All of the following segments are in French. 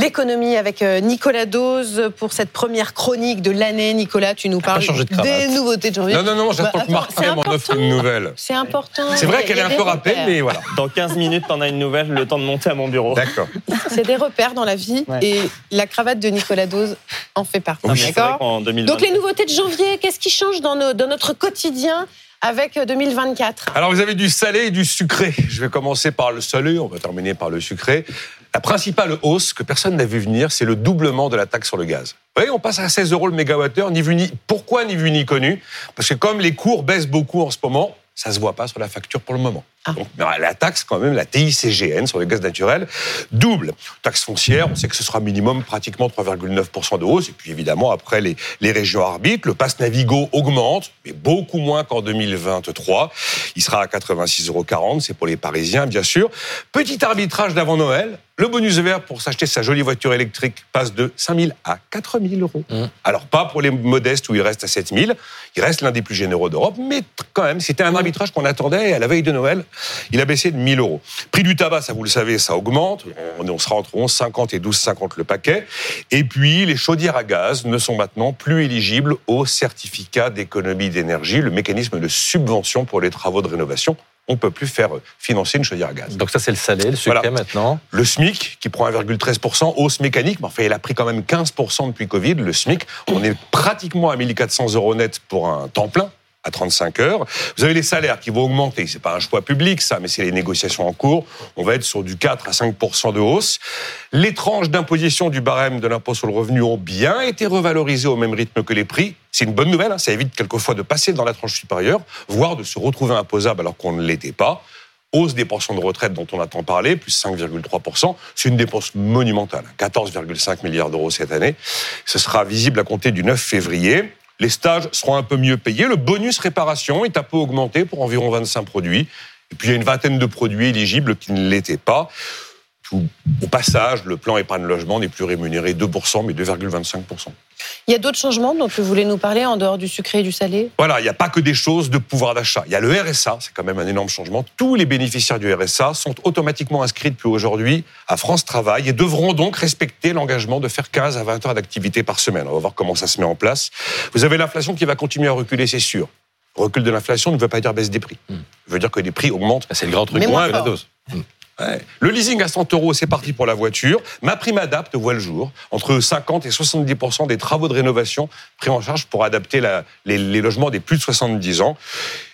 l'économie avec euh, Nicolas Dose pour cette première chronique de l'année. Nicolas, tu nous parles des nouveautés de janvier. Non, non, non, j'attends bah, que Marc m'en offre une nouvelle. C'est important. C'est vrai qu'elle est un peu râpée, mais voilà. Dans 15 minutes, t'en as une nouvelle, le temps de monter à mon bureau. D'accord. C'est des repères dans la vie et la cravate de Nicolas Dose en fait partie. D'accord Donc les nouveautés de janvier, qu'est-ce qui change dans, dans notre quotidien? Avec 2024 Alors vous avez du salé et du sucré. Je vais commencer par le salé, on va terminer par le sucré. La principale hausse que personne n'a vu venir, c'est le doublement de la taxe sur le gaz. Vous voyez, on passe à 16 euros le mégawattheure, ni vu ni... Pourquoi ni vu ni connu? Parce que comme les cours baissent beaucoup en ce moment, ça se voit pas sur la facture pour le moment. Ah. Donc, la taxe, quand même, la TICGN sur le gaz naturel, double. Taxe foncière, on sait que ce sera minimum pratiquement 3,9% de hausse. Et puis, évidemment, après les, les régions arbitres, le pass Navigo augmente, mais beaucoup moins qu'en 2023. Il sera à 86,40 euros. C'est pour les Parisiens, bien sûr. Petit arbitrage d'avant Noël. Le bonus vert pour s'acheter sa jolie voiture électrique passe de 5 000 à 4 000 euros. Mmh. Alors, pas pour les modestes où il reste à 7 000. Il reste l'un des plus généreux d'Europe, mais quand même, c'était un arbitrage qu'on attendait à la veille de Noël il a baissé de 1000 euros. Prix du tabac, ça vous le savez, ça augmente. On sera entre 11,50 et 12,50 le paquet. Et puis, les chaudières à gaz ne sont maintenant plus éligibles au certificat d'économie d'énergie, le mécanisme de subvention pour les travaux de rénovation on ne peut plus faire financer une chaudière à gaz. Donc ça, c'est le salé, le sucré maintenant. Le SMIC, qui prend 1,13%, hausse mécanique, mais enfin, il a pris quand même 15% depuis Covid. Le SMIC, on est pratiquement à 1400 euros net pour un temps plein à 35 heures. Vous avez les salaires qui vont augmenter. C'est pas un choix public, ça, mais c'est les négociations en cours. On va être sur du 4 à 5% de hausse. Les tranches d'imposition du barème de l'impôt sur le revenu ont bien été revalorisées au même rythme que les prix. C'est une bonne nouvelle. Hein. Ça évite quelquefois de passer dans la tranche supérieure, voire de se retrouver imposable alors qu'on ne l'était pas hausse des pensions de retraite dont on attend parler, plus 5,3%. C'est une dépense monumentale, 14,5 milliards d'euros cette année. Ce sera visible à compter du 9 février. Les stages seront un peu mieux payés. Le bonus réparation est un peu augmenté pour environ 25 produits. Et puis il y a une vingtaine de produits éligibles qui ne l'étaient pas. Au passage, le plan épargne logement n'est plus rémunéré 2%, mais 2,25%. Il y a d'autres changements dont vous voulez nous parler en dehors du sucré et du salé? Voilà, il n'y a pas que des choses de pouvoir d'achat. Il y a le RSA, c'est quand même un énorme changement. Tous les bénéficiaires du RSA sont automatiquement inscrits depuis aujourd'hui à France Travail et devront donc respecter l'engagement de faire 15 à 20 heures d'activité par semaine. On va voir comment ça se met en place. Vous avez l'inflation qui va continuer à reculer, c'est sûr. Recul de l'inflation ne veut pas dire baisse des prix. Hmm. Ça veut dire que les prix augmentent. C'est le grand truc. Mais moins la dose. Le leasing à 100 euros, c'est parti pour la voiture. Ma prime adapte voit le jour. Entre 50 et 70% des travaux de rénovation pris en charge pour adapter les, logements des plus de 70 ans.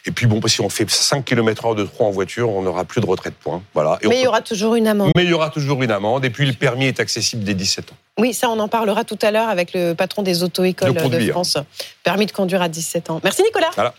Et puis bon, si on fait 5 km heure de trop en voiture, on n'aura plus de retraite point. Voilà. Mais il y aura toujours une amende. Mais il y aura toujours une amende. Et puis le permis est accessible dès 17 ans. Oui, ça on en parlera tout à l'heure avec le patron des auto-écoles de, France. Permis de conduire à 17 ans. Merci Nicolas. Voilà.